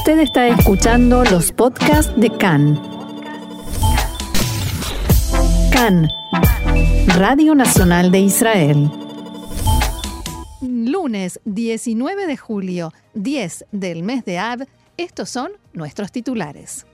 Usted está escuchando los podcasts de CAN. CAN, Radio Nacional de Israel. Lunes 19 de julio, 10 del mes de Ab, estos son nuestros titulares.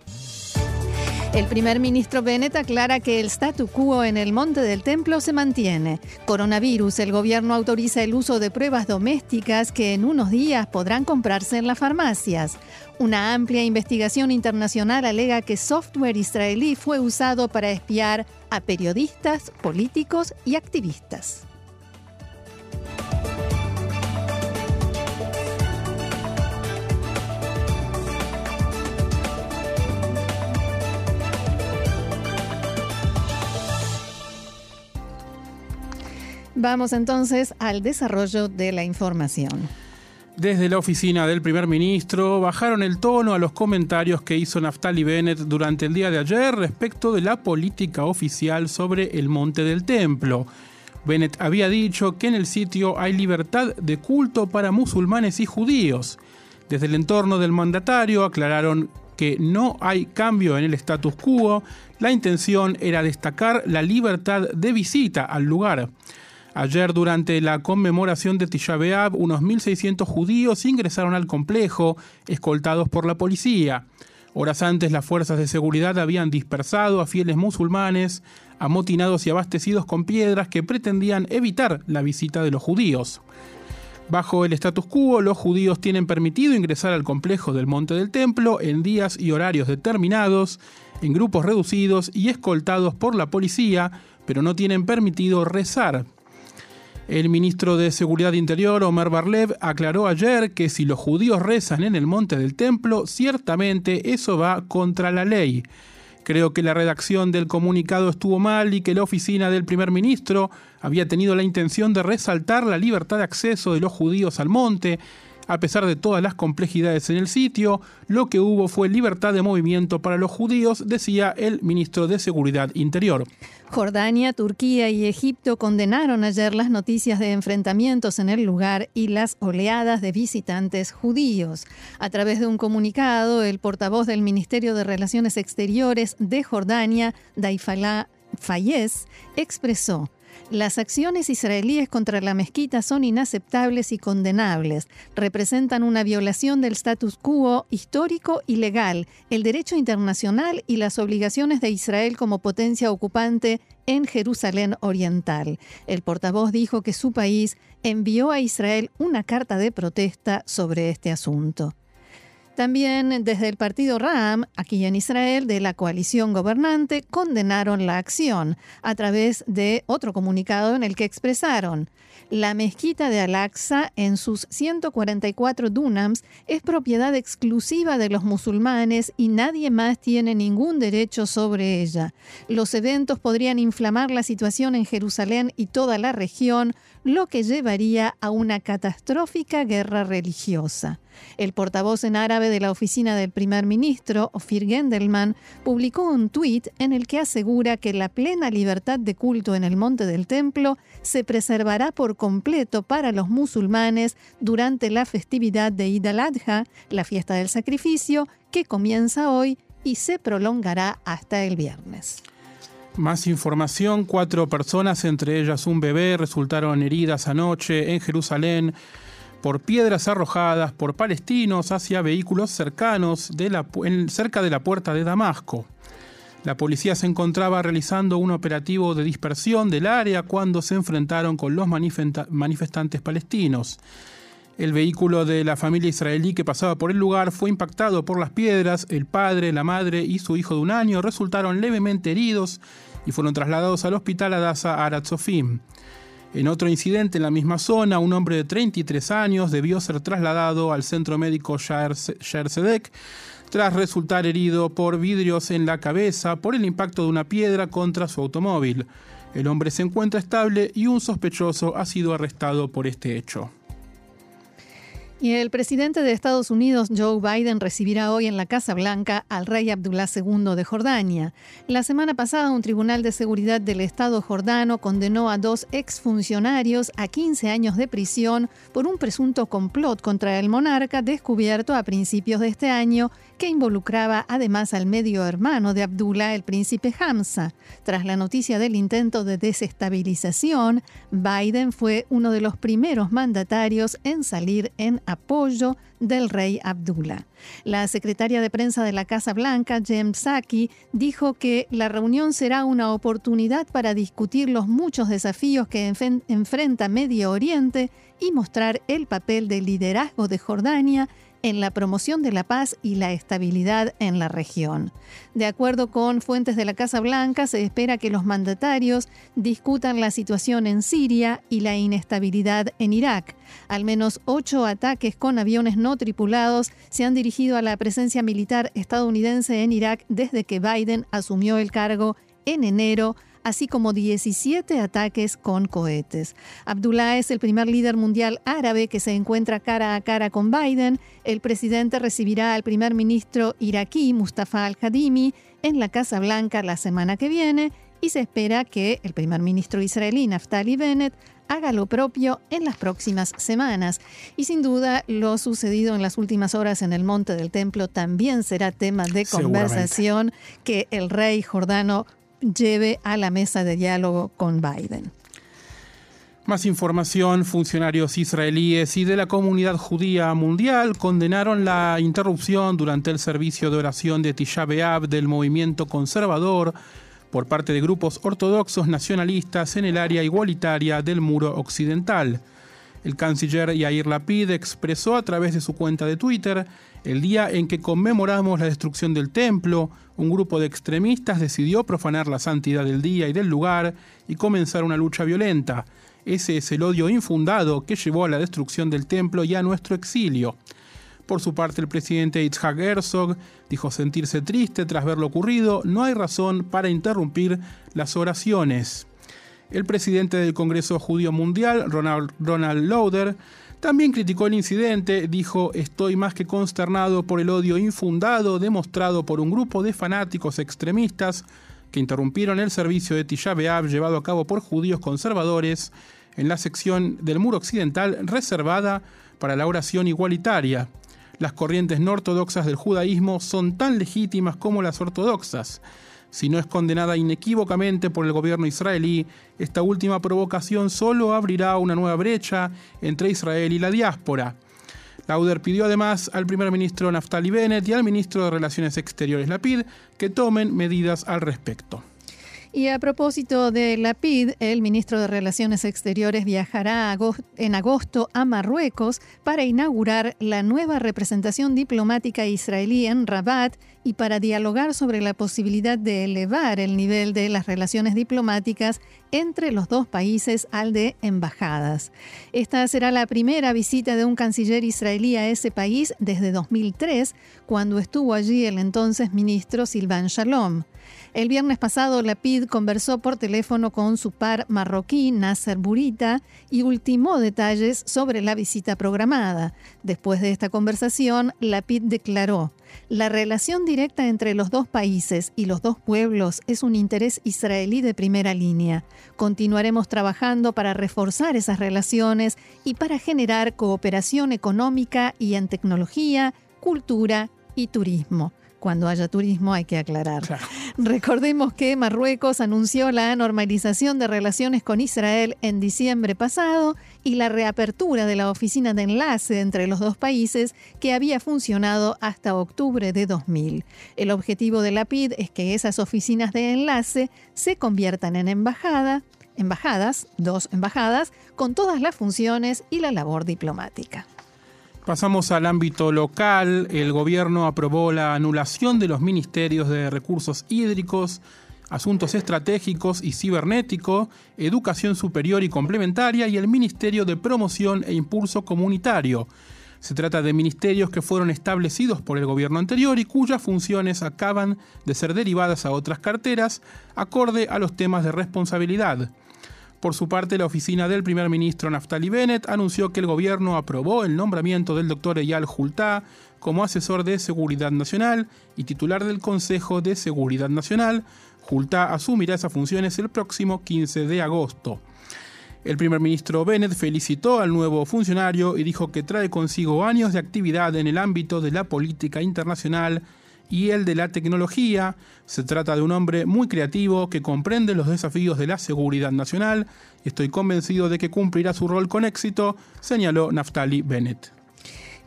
El primer ministro Bennett aclara que el statu quo en el Monte del Templo se mantiene. Coronavirus, el gobierno autoriza el uso de pruebas domésticas que en unos días podrán comprarse en las farmacias. Una amplia investigación internacional alega que software israelí fue usado para espiar a periodistas, políticos y activistas. Vamos entonces al desarrollo de la información. Desde la oficina del primer ministro bajaron el tono a los comentarios que hizo Naftali Bennett durante el día de ayer respecto de la política oficial sobre el monte del templo. Bennett había dicho que en el sitio hay libertad de culto para musulmanes y judíos. Desde el entorno del mandatario aclararon que no hay cambio en el status quo, la intención era destacar la libertad de visita al lugar. Ayer, durante la conmemoración de Tisha B'Av, unos 1.600 judíos ingresaron al complejo, escoltados por la policía. Horas antes, las fuerzas de seguridad habían dispersado a fieles musulmanes, amotinados y abastecidos con piedras que pretendían evitar la visita de los judíos. Bajo el status quo, los judíos tienen permitido ingresar al complejo del Monte del Templo en días y horarios determinados, en grupos reducidos y escoltados por la policía, pero no tienen permitido rezar. El ministro de Seguridad Interior, Omar Barlev, aclaró ayer que si los judíos rezan en el monte del templo, ciertamente eso va contra la ley. Creo que la redacción del comunicado estuvo mal y que la oficina del primer ministro había tenido la intención de resaltar la libertad de acceso de los judíos al monte, a pesar de todas las complejidades en el sitio, lo que hubo fue libertad de movimiento para los judíos, decía el ministro de Seguridad Interior. Jordania, Turquía y Egipto condenaron ayer las noticias de enfrentamientos en el lugar y las oleadas de visitantes judíos. A través de un comunicado, el portavoz del Ministerio de Relaciones Exteriores de Jordania, Daifalá Fayez, expresó las acciones israelíes contra la mezquita son inaceptables y condenables. Representan una violación del status quo histórico y legal, el derecho internacional y las obligaciones de Israel como potencia ocupante en Jerusalén Oriental. El portavoz dijo que su país envió a Israel una carta de protesta sobre este asunto. También desde el partido Ram, aquí en Israel, de la coalición gobernante, condenaron la acción a través de otro comunicado en el que expresaron la mezquita de Al-Aqsa en sus 144 dunams es propiedad exclusiva de los musulmanes y nadie más tiene ningún derecho sobre ella. Los eventos podrían inflamar la situación en Jerusalén y toda la región, lo que llevaría a una catastrófica guerra religiosa. El portavoz en árabe de la oficina del primer ministro, Ofir Gendelman, publicó un tuit en el que asegura que la plena libertad de culto en el monte del templo se preservará por completo para los musulmanes durante la festividad de Id al-Adha, la fiesta del sacrificio, que comienza hoy y se prolongará hasta el viernes. Más información, cuatro personas, entre ellas un bebé, resultaron heridas anoche en Jerusalén por piedras arrojadas por palestinos hacia vehículos cercanos de la, cerca de la puerta de Damasco. La policía se encontraba realizando un operativo de dispersión del área cuando se enfrentaron con los manifestantes palestinos. El vehículo de la familia israelí que pasaba por el lugar fue impactado por las piedras. El padre, la madre y su hijo de un año resultaron levemente heridos y fueron trasladados al hospital Adasa Aratzofim. En otro incidente en la misma zona, un hombre de 33 años debió ser trasladado al centro médico Shaer Sedek tras resultar herido por vidrios en la cabeza por el impacto de una piedra contra su automóvil. El hombre se encuentra estable y un sospechoso ha sido arrestado por este hecho. Y el presidente de Estados Unidos, Joe Biden, recibirá hoy en la Casa Blanca al rey Abdullah II de Jordania. La semana pasada, un tribunal de seguridad del Estado jordano condenó a dos exfuncionarios a 15 años de prisión por un presunto complot contra el monarca descubierto a principios de este año que involucraba además al medio hermano de Abdullah, el príncipe Hamza. Tras la noticia del intento de desestabilización, Biden fue uno de los primeros mandatarios en salir en apoyo del rey Abdullah. La secretaria de prensa de la Casa Blanca, Jem Psaki, dijo que la reunión será una oportunidad para discutir los muchos desafíos que enfrenta Medio Oriente y mostrar el papel de liderazgo de Jordania en la promoción de la paz y la estabilidad en la región. De acuerdo con fuentes de la Casa Blanca, se espera que los mandatarios discutan la situación en Siria y la inestabilidad en Irak. Al menos ocho ataques con aviones no tripulados se han dirigido a la presencia militar estadounidense en Irak desde que Biden asumió el cargo en enero así como 17 ataques con cohetes. Abdullah es el primer líder mundial árabe que se encuentra cara a cara con Biden. El presidente recibirá al primer ministro iraquí Mustafa al-Hadimi en la Casa Blanca la semana que viene y se espera que el primer ministro israelí Naftali Bennett haga lo propio en las próximas semanas. Y sin duda, lo sucedido en las últimas horas en el Monte del Templo también será tema de conversación que el rey jordano lleve a la mesa de diálogo con Biden. Más información, funcionarios israelíes y de la comunidad judía mundial condenaron la interrupción durante el servicio de oración de Tisha B'Av del movimiento conservador por parte de grupos ortodoxos nacionalistas en el área igualitaria del muro occidental. El canciller Yair Lapid expresó a través de su cuenta de Twitter el día en que conmemoramos la destrucción del templo, un grupo de extremistas decidió profanar la santidad del día y del lugar y comenzar una lucha violenta. Ese es el odio infundado que llevó a la destrucción del templo y a nuestro exilio. Por su parte, el presidente Itzhak Herzog dijo sentirse triste tras ver lo ocurrido. No hay razón para interrumpir las oraciones. El presidente del Congreso Judío Mundial, Ronald, Ronald Lauder, también criticó el incidente, dijo, estoy más que consternado por el odio infundado demostrado por un grupo de fanáticos extremistas que interrumpieron el servicio de Tisha B'Av llevado a cabo por judíos conservadores en la sección del muro occidental reservada para la oración igualitaria. Las corrientes no ortodoxas del judaísmo son tan legítimas como las ortodoxas. Si no es condenada inequívocamente por el gobierno israelí, esta última provocación solo abrirá una nueva brecha entre Israel y la diáspora. Lauder pidió además al primer ministro Naftali Bennett y al ministro de Relaciones Exteriores Lapid que tomen medidas al respecto. Y a propósito de la PID, el ministro de Relaciones Exteriores viajará en agosto a Marruecos para inaugurar la nueva representación diplomática israelí en Rabat y para dialogar sobre la posibilidad de elevar el nivel de las relaciones diplomáticas entre los dos países al de embajadas. Esta será la primera visita de un canciller israelí a ese país desde 2003, cuando estuvo allí el entonces ministro Silvan Shalom. El viernes pasado, la PID conversó por teléfono con su par marroquí, Nasser Burita, y ultimó detalles sobre la visita programada. Después de esta conversación, la PID declaró, la relación directa entre los dos países y los dos pueblos es un interés israelí de primera línea. Continuaremos trabajando para reforzar esas relaciones y para generar cooperación económica y en tecnología, cultura y turismo cuando haya turismo hay que aclarar. Recordemos que Marruecos anunció la normalización de relaciones con Israel en diciembre pasado y la reapertura de la oficina de enlace entre los dos países que había funcionado hasta octubre de 2000. El objetivo de la PID es que esas oficinas de enlace se conviertan en embajada, embajadas, dos embajadas, con todas las funciones y la labor diplomática. Pasamos al ámbito local. El gobierno aprobó la anulación de los ministerios de recursos hídricos, asuntos estratégicos y cibernético, educación superior y complementaria y el Ministerio de Promoción e Impulso Comunitario. Se trata de ministerios que fueron establecidos por el gobierno anterior y cuyas funciones acaban de ser derivadas a otras carteras acorde a los temas de responsabilidad. Por su parte, la oficina del primer ministro Naftali Bennett anunció que el gobierno aprobó el nombramiento del doctor Eyal Hultá como asesor de Seguridad Nacional y titular del Consejo de Seguridad Nacional. Hultá asumirá esas funciones el próximo 15 de agosto. El primer ministro Bennett felicitó al nuevo funcionario y dijo que trae consigo años de actividad en el ámbito de la política internacional y el de la tecnología. Se trata de un hombre muy creativo que comprende los desafíos de la seguridad nacional estoy convencido de que cumplirá su rol con éxito, señaló Naftali Bennett.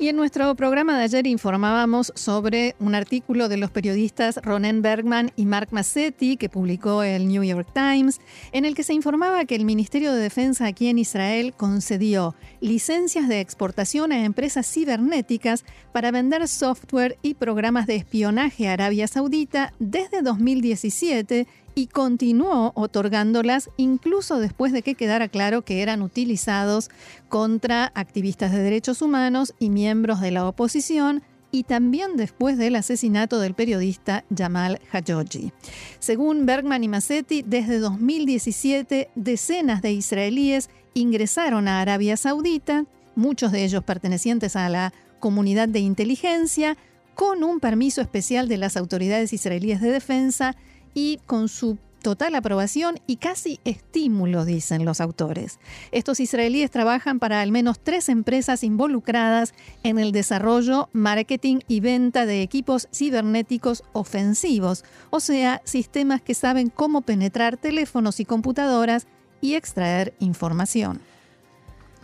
Y en nuestro programa de ayer informábamos sobre un artículo de los periodistas Ronen Bergman y Mark Massetti que publicó el New York Times, en el que se informaba que el Ministerio de Defensa aquí en Israel concedió licencias de exportación a empresas cibernéticas para vender software y programas de espionaje a Arabia Saudita desde 2017 y continuó otorgándolas incluso después de que quedara claro que eran utilizados contra activistas de derechos humanos y miembros de la oposición y también después del asesinato del periodista Jamal Khashoggi. Según Bergman y Massetti, desde 2017 decenas de israelíes ingresaron a Arabia Saudita, muchos de ellos pertenecientes a la comunidad de inteligencia, con un permiso especial de las autoridades israelíes de defensa y con su total aprobación y casi estímulo, dicen los autores. Estos israelíes trabajan para al menos tres empresas involucradas en el desarrollo, marketing y venta de equipos cibernéticos ofensivos, o sea, sistemas que saben cómo penetrar teléfonos y computadoras y extraer información.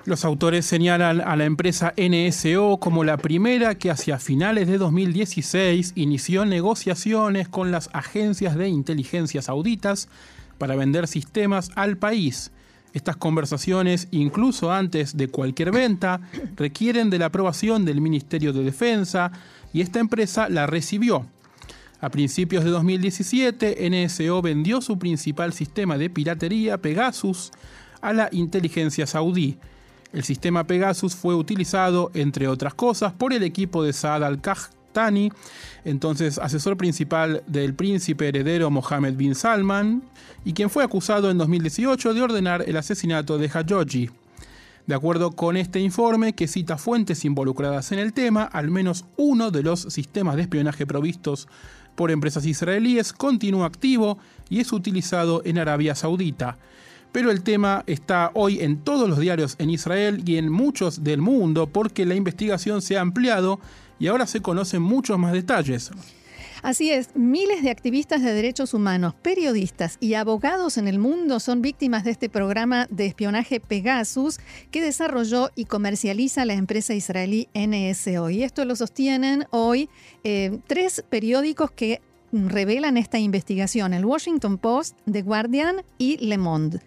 Los autores señalan a la empresa NSO como la primera que hacia finales de 2016 inició negociaciones con las agencias de inteligencia sauditas para vender sistemas al país. Estas conversaciones, incluso antes de cualquier venta, requieren de la aprobación del Ministerio de Defensa y esta empresa la recibió. A principios de 2017, NSO vendió su principal sistema de piratería, Pegasus, a la inteligencia saudí. El sistema Pegasus fue utilizado, entre otras cosas, por el equipo de Saad al-Qahtani, entonces asesor principal del príncipe heredero Mohammed bin Salman, y quien fue acusado en 2018 de ordenar el asesinato de Khashoggi. De acuerdo con este informe, que cita fuentes involucradas en el tema, al menos uno de los sistemas de espionaje provistos por empresas israelíes continúa activo y es utilizado en Arabia Saudita pero el tema está hoy en todos los diarios en Israel y en muchos del mundo porque la investigación se ha ampliado y ahora se conocen muchos más detalles. Así es, miles de activistas de derechos humanos, periodistas y abogados en el mundo son víctimas de este programa de espionaje Pegasus que desarrolló y comercializa la empresa israelí NSO. Y esto lo sostienen hoy eh, tres periódicos que revelan esta investigación, el Washington Post, The Guardian y Le Monde,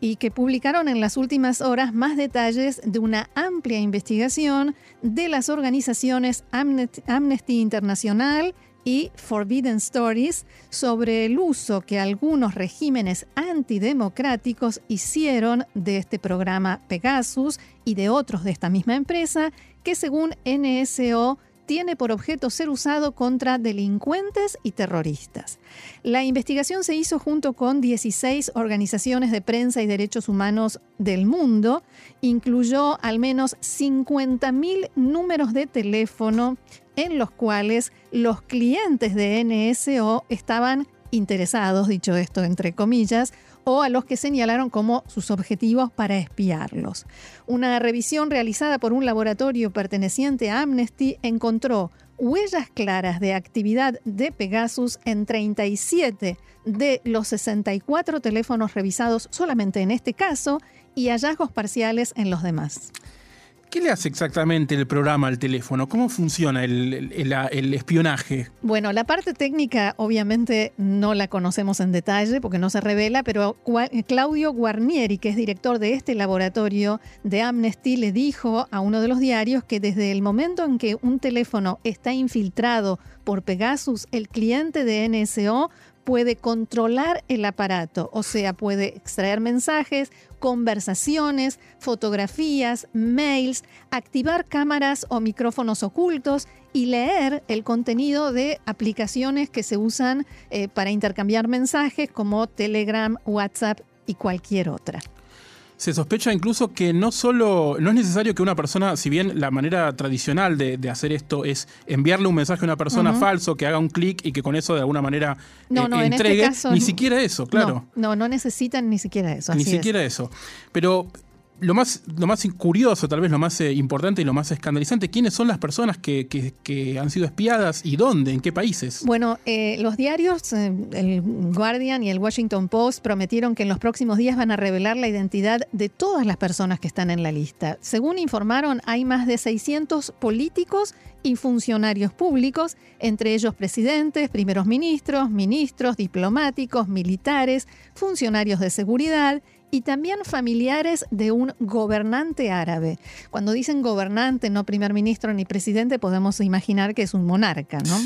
y que publicaron en las últimas horas más detalles de una amplia investigación de las organizaciones Amnesty International y Forbidden Stories sobre el uso que algunos regímenes antidemocráticos hicieron de este programa Pegasus y de otros de esta misma empresa que según NSO tiene por objeto ser usado contra delincuentes y terroristas. La investigación se hizo junto con 16 organizaciones de prensa y derechos humanos del mundo, incluyó al menos 50.000 números de teléfono en los cuales los clientes de NSO estaban interesados, dicho esto entre comillas, o a los que señalaron como sus objetivos para espiarlos. Una revisión realizada por un laboratorio perteneciente a Amnesty encontró huellas claras de actividad de Pegasus en 37 de los 64 teléfonos revisados solamente en este caso y hallazgos parciales en los demás. ¿Qué le hace exactamente el programa al teléfono? ¿Cómo funciona el, espionaje? Bueno, la parte técnica obviamente no la conocemos en detalle porque no se revela, pero Claudio Guarnieri, que es director de este laboratorio de Amnesty, le dijo a uno de los diarios que desde el momento en que un teléfono está infiltrado por Pegasus, el cliente de NSO puede controlar el aparato, o sea, puede extraer mensajes, conversaciones, fotografías, mails, activar cámaras o micrófonos ocultos y leer el contenido de aplicaciones que se usan eh, para intercambiar mensajes como Telegram, WhatsApp y cualquier otra. Se sospecha incluso que no solo, no es necesario que una persona, si bien la manera tradicional de, hacer esto es enviarle un mensaje a una persona falso, que haga un clic y que con eso de alguna manera no, no, este entregue, ni siquiera eso, claro. No, no, necesitan ni siquiera eso. Ni siquiera eso. Pero lo más, lo más curioso, tal vez lo más eh, importante y lo más escandalizante, ¿quiénes son las personas que, han sido espiadas y dónde, en qué países? Bueno, eh, los diarios, eh, el Guardian y el Washington Post, prometieron que en los próximos días van a revelar la identidad de todas las personas que están en la lista. Según informaron, hay más de 600 políticos y funcionarios públicos, entre ellos presidentes, primeros ministros, ministros, diplomáticos, militares, funcionarios de seguridad y también familiares de un gobernante árabe. Cuando dicen gobernante, no primer ministro ni presidente, podemos imaginar que es un monarca, ¿no?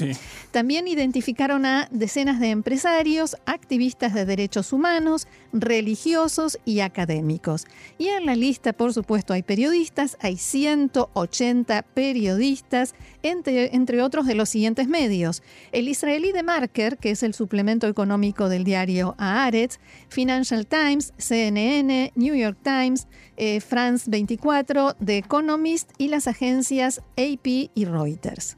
También identificaron a decenas de empresarios, activistas de derechos humanos, religiosos y académicos. Y en la lista, por supuesto, hay periodistas, hay 180 periodistas, entre, entre otros de los siguientes medios. El israelí de Marker, que es el suplemento económico del diario Haaretz, Financial Times, CNN, New York Times, eh, France 24, The Economist y las agencias AP y Reuters.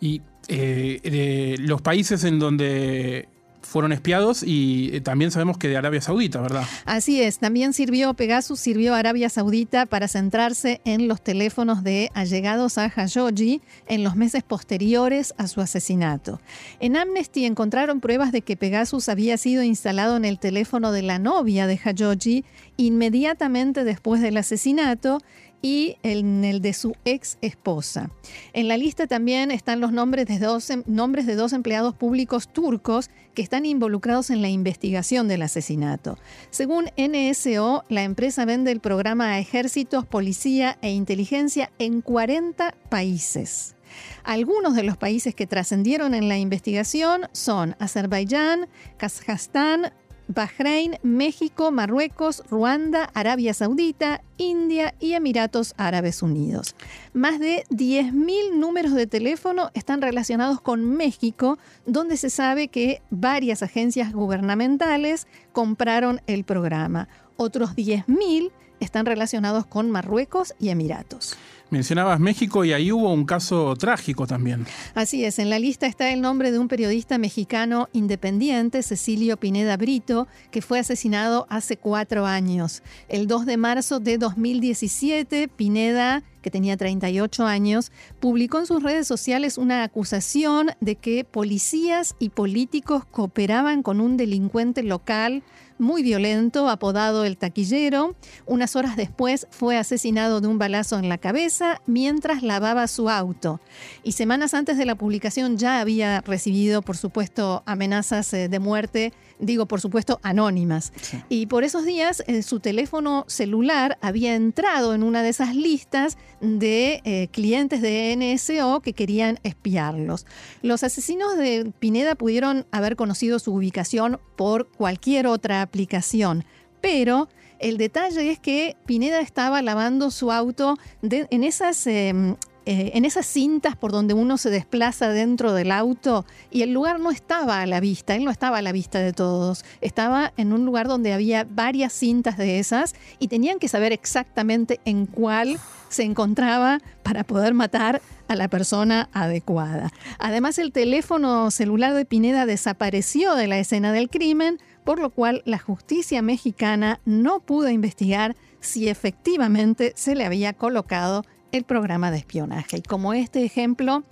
Y eh, los países en donde fueron espiados y eh, también sabemos que de Arabia Saudita, ¿verdad? Así es, también sirvió Pegasus, sirvió Arabia Saudita para centrarse en los teléfonos de allegados a Khashoggi en los meses posteriores a su asesinato. En Amnesty encontraron pruebas de que Pegasus había sido instalado en el teléfono de la novia de Khashoggi inmediatamente después del asesinato y en el de su ex esposa. En la lista también están los nombres de, dos, em, nombres de dos empleados públicos turcos que están involucrados en la investigación del asesinato. Según NSO, la empresa vende el programa a ejércitos, policía e inteligencia en 40 países. Algunos de los países que trascendieron en la investigación son Azerbaiyán, Kazajstán, Bahrein, México, Marruecos, Ruanda, Arabia Saudita, India y Emiratos Árabes Unidos. Más de 10.000 números de teléfono están relacionados con México, donde se sabe que varias agencias gubernamentales compraron el programa. Otros 10.000 están relacionados con Marruecos y Emiratos. Mencionabas México y ahí hubo un caso trágico también. Así es, en la lista está el nombre de un periodista mexicano independiente, Cecilio Pineda Brito, que fue asesinado hace cuatro años. El 2 de marzo de 2017, Pineda que tenía 38 años, publicó en sus redes sociales una acusación de que policías y políticos cooperaban con un delincuente local muy violento apodado el taquillero. Unas horas después fue asesinado de un balazo en la cabeza mientras lavaba su auto. Y semanas antes de la publicación ya había recibido, por supuesto, amenazas eh, de muerte digo por supuesto anónimas. Y por esos días eh, su teléfono celular había entrado en una de esas listas de eh, clientes de NSO que querían espiarlos. Los asesinos de Pineda pudieron haber conocido su ubicación por cualquier otra aplicación, pero el detalle es que Pineda estaba lavando su auto en esas em, eh, en esas cintas por donde uno se desplaza dentro del auto y el lugar no estaba a la vista, él no estaba a la vista de todos, estaba en un lugar donde había varias cintas de esas y tenían que saber exactamente en cuál se encontraba para poder matar a la persona adecuada. Además, el teléfono celular de Pineda desapareció de la escena del crimen, por lo cual la justicia mexicana no pudo investigar si efectivamente se le había colocado el programa de espionaje. Y como este ejemplo,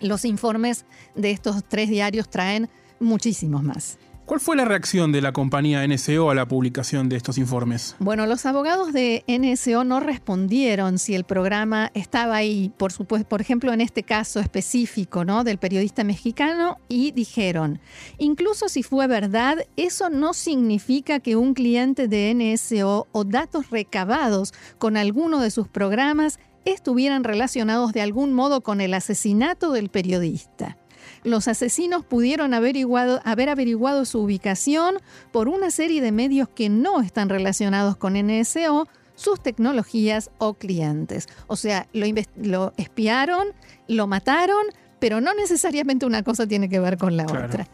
los informes de estos tres diarios traen muchísimos más. ¿Cuál fue la reacción de la compañía NSO a la publicación de estos informes? Bueno, los abogados de NSO no respondieron si el programa estaba ahí, por supuesto, por ejemplo, en este caso específico, ¿no? del periodista mexicano y dijeron, incluso si fue verdad, eso no significa que un cliente de NSO o datos recabados con alguno de sus programas estuvieran relacionados de algún modo con el asesinato del periodista. Los asesinos pudieron haber averiguado su ubicación por una serie de medios que no están relacionados con NSO, sus tecnologías o clientes. O sea, lo, lo espiaron, lo mataron, pero no necesariamente una cosa tiene que ver con la otra.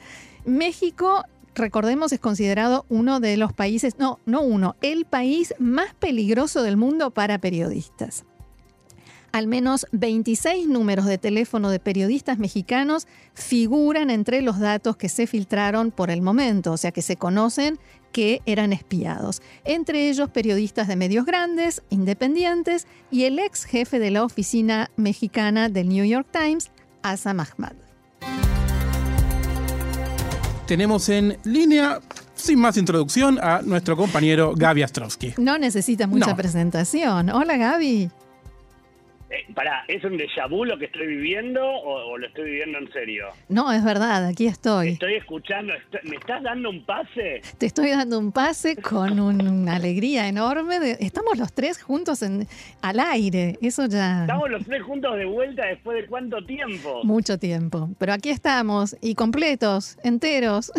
México recordemos, es considerado uno de los países, no, no uno, el país más peligroso del mundo para periodistas. Al menos 26 números de teléfono de periodistas mexicanos figuran entre los datos que se filtraron por el momento, o sea que se conocen que eran espiados. Entre ellos periodistas de medios grandes, independientes y el ex jefe de la oficina mexicana del New York Times, Asa Ahmad. Tenemos en línea sin más introducción, a nuestro compañero Gaby Astrowski. No necesita mucha presentación. Hola Gaby. Eh, pará, ¿es un déjà vu lo que estoy viviendo o, lo estoy viviendo en serio? No, es verdad, aquí estoy. Estoy escuchando, ¿me estás dando un pase? Te estoy dando un pase con una alegría enorme. estamos los tres juntos en, al aire, eso ya... Estamos los tres juntos de vuelta después de cuánto tiempo? Mucho tiempo, pero aquí estamos y completos, enteros.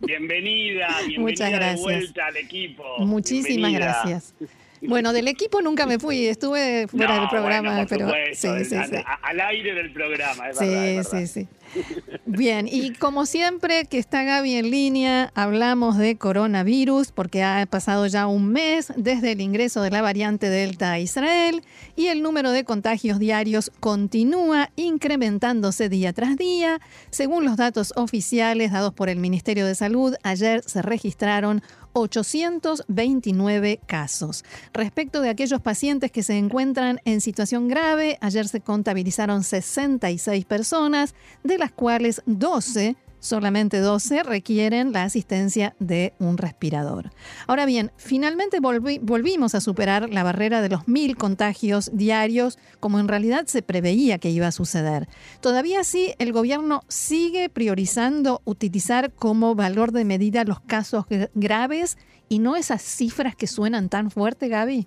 Bienvenida, bienvenida Muchas gracias. de vuelta al equipo. Muchísimas gracias. Bueno, del equipo nunca me fui, estuve fuera del programa, pero sí, sí, sí. al aire del programa, es verdad, sí, sí, sí. Bien, y como siempre que está Gaby en línea, hablamos de coronavirus porque ha pasado ya un mes desde el ingreso de la variante Delta a Israel y el número de contagios diarios continúa incrementándose día tras día. Según los datos oficiales dados por el Ministerio de Salud, ayer se registraron 829 casos. Respecto de aquellos pacientes que se encuentran en situación grave, ayer se contabilizaron 66 personas, de las cuales 12 solamente 12 requieren la asistencia de un respirador. Ahora bien, finalmente volvimos a superar la barrera de los mil contagios diarios, como en realidad se preveía que iba a suceder. Todavía sí, el gobierno sigue priorizando utilizar como valor de medida los casos graves y no esas cifras que suenan tan fuerte, Gaby.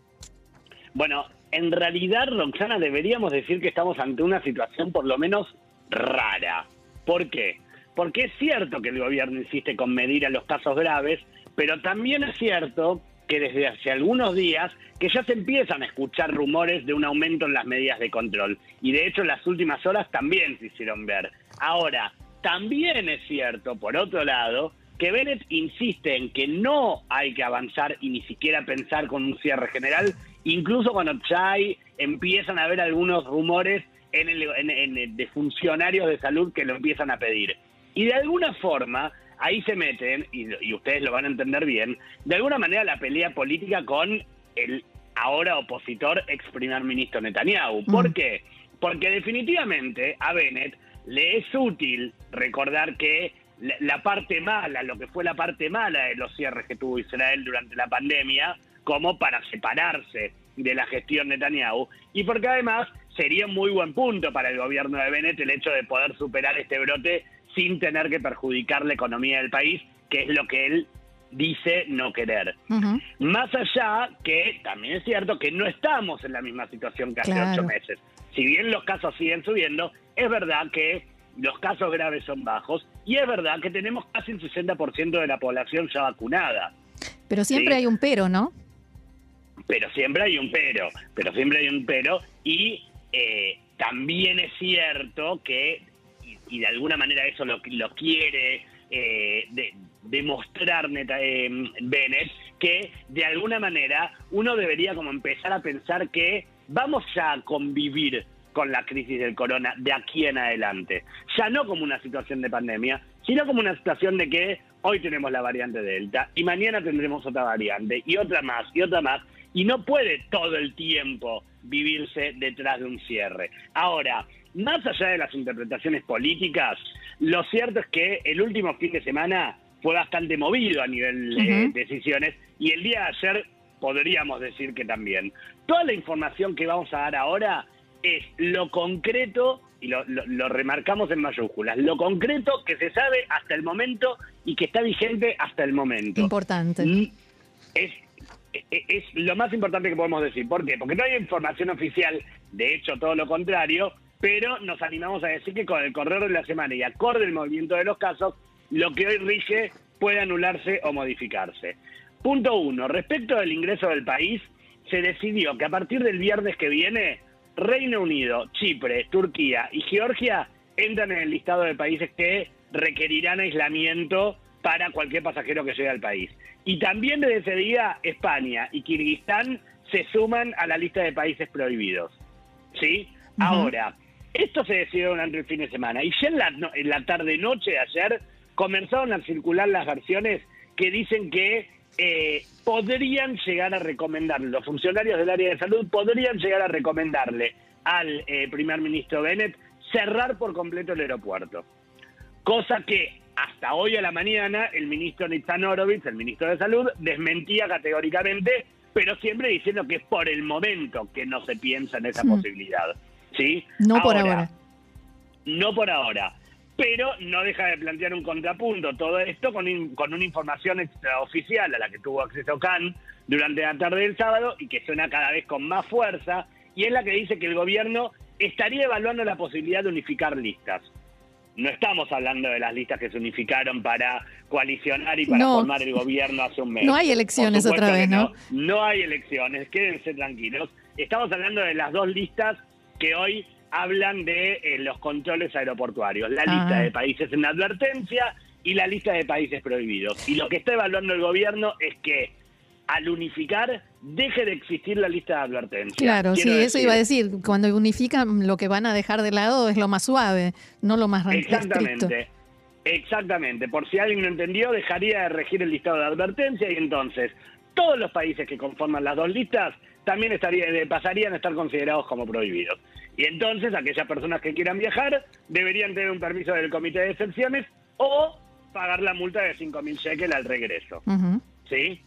Bueno, en realidad, Roxana, deberíamos decir que estamos ante una situación por lo menos rara. ¿Por qué? Porque es cierto que el gobierno insiste con medir a los casos graves, pero también es cierto que desde hace algunos días que ya se empiezan a escuchar rumores de un aumento en las medidas de control. Y de hecho en las últimas horas también se hicieron ver. Ahora, también es cierto, por otro lado, que Bennett insiste en que no hay que avanzar y ni siquiera pensar con un cierre general, incluso cuando ya empiezan a haber algunos rumores en de funcionarios de salud que lo empiezan a pedir. Y de alguna forma, ahí se meten, y, ustedes lo van a entender bien, de alguna manera la pelea política con el ahora opositor ex primer ministro Netanyahu. ¿Por mm. qué? Porque definitivamente a Bennett le es útil recordar que la parte mala, lo que fue la parte mala de los cierres que tuvo Israel durante la pandemia, como para separarse de la gestión Netanyahu, y porque además sería un muy buen punto para el gobierno de Bennett el hecho de poder superar este brote sin tener que perjudicar la economía del país, que es lo que él dice no querer. Más allá que también es cierto que no estamos en la misma situación que hace ocho meses. Si bien los casos siguen subiendo, es verdad que los casos graves son bajos y es verdad que tenemos casi el 60% de la población ya vacunada. Pero siempre hay un pero, ¿no? Pero siempre hay un pero, pero siempre hay un pero y eh, también es cierto que y de alguna manera eso lo, quiere eh, demostrar eh, Bennett, que de alguna manera uno debería como empezar a pensar que vamos a convivir con la crisis del corona de aquí en adelante. Ya no como una situación de pandemia, sino como una situación de que hoy tenemos la variante Delta y mañana tendremos otra variante y otra más y otra más y no puede todo el tiempo vivirse detrás de un cierre. Ahora, más allá de las interpretaciones políticas, lo cierto es que el último fin de semana fue bastante movido a nivel de decisiones y el día de ayer podríamos decir que también. Toda la información que vamos a dar ahora es lo concreto, y lo, remarcamos en mayúsculas, lo concreto que se sabe hasta el momento y que está vigente hasta el momento. Importante. Mm, es, es lo más importante que podemos decir. ¿Por qué? Porque no hay información oficial, de hecho todo lo contrario, pero nos animamos a decir que con el correr de la semana y acorde el movimiento de los casos, lo que hoy rige puede anularse o modificarse. Punto uno, respecto del ingreso del país, se decidió que a partir del viernes que viene, Reino Unido, Chipre, Turquía y Georgia entran en el listado de países que requerirán aislamiento para cualquier pasajero que llegue al país. Y también desde ese día España y Kirguistán se suman a la lista de países prohibidos. ¿Sí? Ahora, esto se decidió durante el fin de semana y ya en la, en la tarde-noche de ayer comenzaron a circular las versiones que dicen que eh, podrían llegar a recomendarle, los funcionarios del área de salud podrían llegar a recomendarle al eh, primer ministro Bennett cerrar por completo el aeropuerto. Cosa que hasta hoy a la mañana el ministro Nitzan Horowitz, el ministro de Salud, desmentía categóricamente, pero siempre diciendo que es por el momento que no se piensa en esa posibilidad. ¿Sí? No por ahora. No por ahora pero no deja de plantear un contrapunto todo esto con, con una información extraoficial a la que tuvo acceso Khan durante la tarde del sábado y que suena cada vez con más fuerza, y es la que dice que el gobierno estaría evaluando la posibilidad de unificar listas. No estamos hablando de las listas que se unificaron para coalicionar y para formar el gobierno hace un mes. No hay elecciones otra vez, ¿no? No hay elecciones, quédense tranquilos. Estamos hablando de las dos listas que hoy hablan de eh, los controles aeroportuarios, la lista de países en advertencia y la lista de países prohibidos. Y lo que está evaluando el gobierno es que al unificar deje de existir la lista de advertencia. Claro, sí, eso iba a decir. Cuando unifican, lo que van a dejar de lado es lo más suave, no lo más Exactamente. Exactamente. Por si alguien no entendió, dejaría de regir el listado de advertencia y entonces todos los países que conforman las dos listas también estaría, pasarían a estar considerados como prohibidos. Y entonces aquellas personas que quieran viajar deberían tener un permiso del comité de excepciones o pagar la multa de 5.000 shekels al regreso. ¿Sí?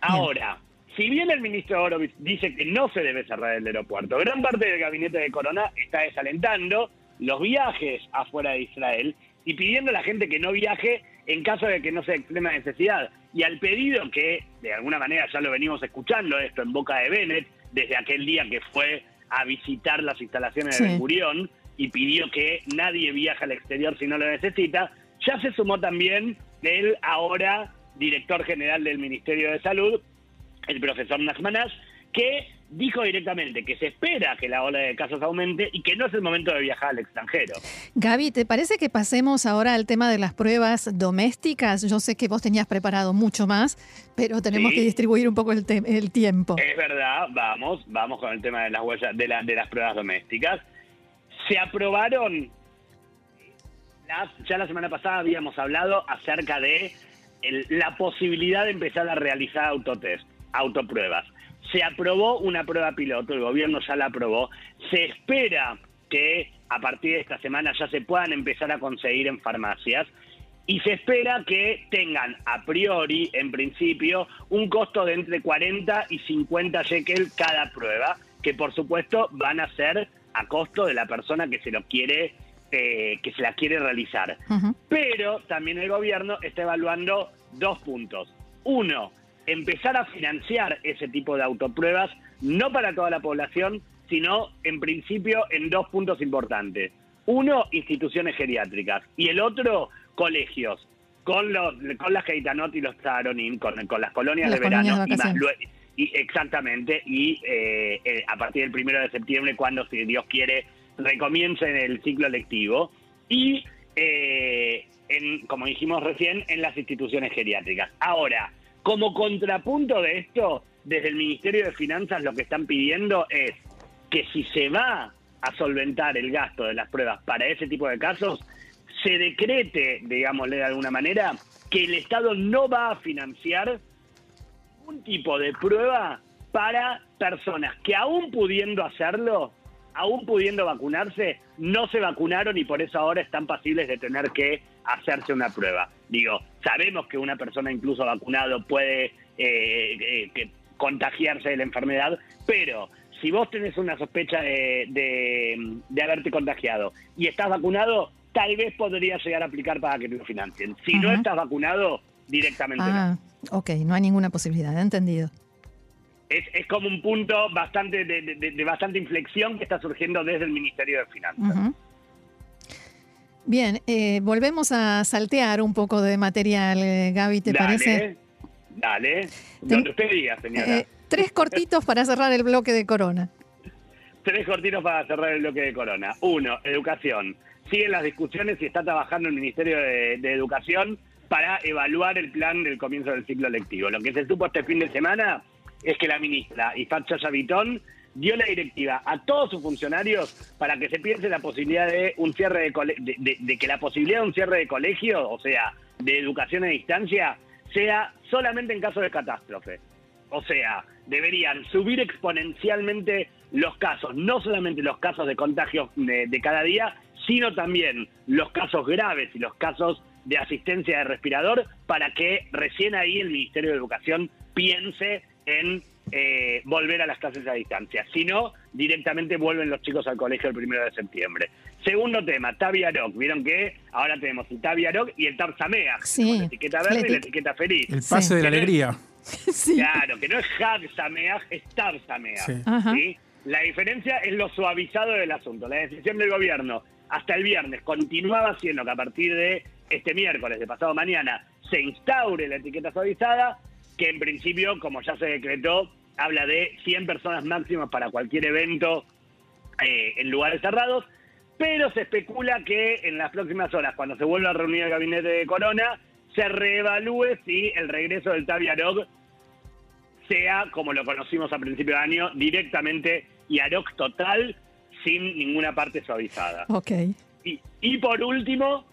Ahora, si bien el ministro Horowitz dice que no se debe cerrar el aeropuerto, gran parte del gabinete de Corona está desalentando los viajes afuera de Israel y pidiendo a la gente que no viaje en caso de que no sea extrema necesidad. Y al pedido que, de alguna manera, ya lo venimos escuchando esto en boca de Bennett, desde aquel día que fue a visitar las instalaciones de Ben y pidió que nadie viaje al exterior si no lo necesita, ya se sumó también el ahora director general del Ministerio de Salud, el profesor Nasmanas, que dijo directamente que se espera que la ola de casos aumente y que no es el momento de viajar al extranjero. Gaby, ¿te parece que pasemos ahora al tema de las pruebas domésticas? Yo sé que vos tenías preparado mucho más, pero tenemos que distribuir un poco el, el, tiempo. Es verdad, vamos, vamos con el tema de las huellas, de, de las pruebas domésticas. Se aprobaron, ya la semana pasada habíamos hablado acerca de la posibilidad de empezar a realizar autotest, autopruebas se aprobó una prueba piloto, el gobierno ya la aprobó, se espera que a partir de esta semana ya se puedan empezar a conseguir en farmacias y se espera que tengan a priori, en principio, un costo de entre 40 y 50 shekel cada prueba, que por supuesto van a ser a costo de la persona que se lo quiere eh, que se la quiere realizar. Pero también el gobierno está evaluando dos puntos. Uno, empezar a financiar ese tipo de autopruebas, no para toda la población, sino en principio en dos puntos importantes. Uno, instituciones geriátricas y el otro, colegios, con, los, con las Geitanot y los Tzaronin, con, las colonias de verano y, exactamente, y eh, eh, a partir del primero de septiembre, cuando, si Dios quiere, recomiencen el ciclo lectivo. Y, eh, en, como dijimos recién, en las instituciones geriátricas. Ahora, como contrapunto de esto, desde el Ministerio de Finanzas lo que están pidiendo es que si se va a solventar el gasto de las pruebas para ese tipo de casos, se decrete, digámosle de alguna manera, que el Estado no va a financiar un tipo de prueba para personas que aún pudiendo hacerlo, aún pudiendo vacunarse, no se vacunaron y por eso ahora están pasibles de tener que hacerse una prueba. Digo, sabemos que una persona incluso vacunado puede eh, eh, contagiarse de la enfermedad, pero si vos tenés una sospecha de, haberte contagiado y estás vacunado, tal vez podría llegar a aplicar para que te lo financien. Si no estás vacunado, directamente ah, Ok, no hay ninguna posibilidad, entendido. Es, es como un punto bastante de, bastante inflexión que está surgiendo desde el Ministerio de Finanzas. Bien, eh, volvemos a saltear un poco de material, eh, Gaby, ¿te parece? Dale, donde usted diga, señora. Eh, tres cortitos para cerrar el bloque de Corona. Tres cortitos para cerrar el bloque de Corona. Uno, educación. Siguen las discusiones y está trabajando el Ministerio de, Educación para evaluar el plan del comienzo del ciclo lectivo. Lo que se supo este fin de semana es que la ministra Ifat Chaya dio la directiva a todos sus funcionarios para que se piense la posibilidad de un cierre de, de, que la posibilidad de un cierre de colegio, o sea, de educación a distancia, sea solamente en caso de catástrofe. O sea, deberían subir exponencialmente los casos, no solamente los casos de contagios de, de, cada día, sino también los casos graves y los casos de asistencia de respirador, para que recién ahí el Ministerio de Educación piense en eh, volver a las clases a distancia. Si no, directamente vuelven los chicos al colegio el primero de septiembre. Segundo tema, Taviaroc. Vieron que ahora tenemos el Taviaroc y el Tabsamea, sí. la etiqueta verde y la etiqueta feliz. El pase de la alegría. Claro, que no es Hagsameach, es Tabsameach. La diferencia es lo suavizado del asunto. La decisión del gobierno hasta el viernes continuaba siendo que a partir de este miércoles, de pasado mañana, se instaure la etiqueta suavizada que en principio, como ya se decretó, habla de 100 personas máximas para cualquier evento eh, en lugares cerrados, pero se especula que en las próximas horas, cuando se vuelva a reunir el gabinete de Corona, se reevalúe si el regreso del Taviarog sea, como lo conocimos a principio de año, directamente Yarok total, sin ninguna parte suavizada. Ok. Y, y por último,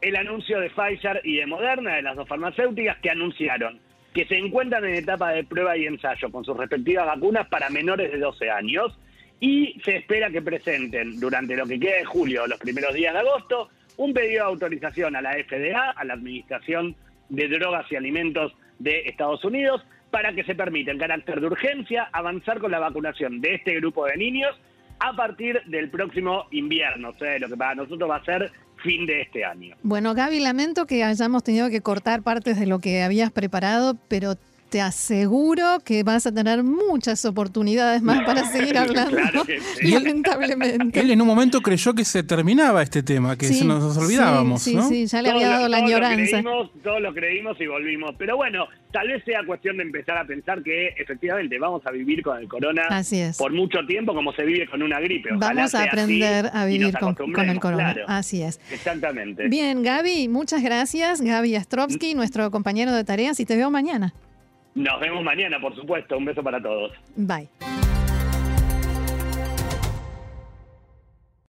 el anuncio de Pfizer y de Moderna, de las dos farmacéuticas, que anunciaron que se encuentran en etapa de prueba y ensayo con sus respectivas vacunas para menores de 12 años y se espera que presenten durante lo que queda de julio o los primeros días de agosto un pedido de autorización a la FDA, a la Administración de Drogas y Alimentos de Estados Unidos, para que se permita en carácter de urgencia avanzar con la vacunación de este grupo de niños a partir del próximo invierno, o sea, lo que para nosotros va a ser fin de este año. Bueno, Gaby, lamento que hayamos tenido que cortar partes de lo que habías preparado, pero te aseguro que vas a tener muchas oportunidades más para seguir hablando, lamentablemente. Él en un momento creyó que se terminaba este tema, que se nos olvidábamos. Sí, sí, ya le había dado la añoranza. todos lo creímos y volvimos. Pero bueno, tal vez sea cuestión de empezar a pensar que efectivamente vamos a vivir con el corona por mucho tiempo como se vive con una gripe. vamos a aprender a vivir con, el corona. Así es. Exactamente. Bien, Gaby, muchas gracias. Gaby Astrovsky, mm. nuestro compañero de tareas, y te veo mañana. Nos vemos mañana, por supuesto. Un beso para todos. Bye.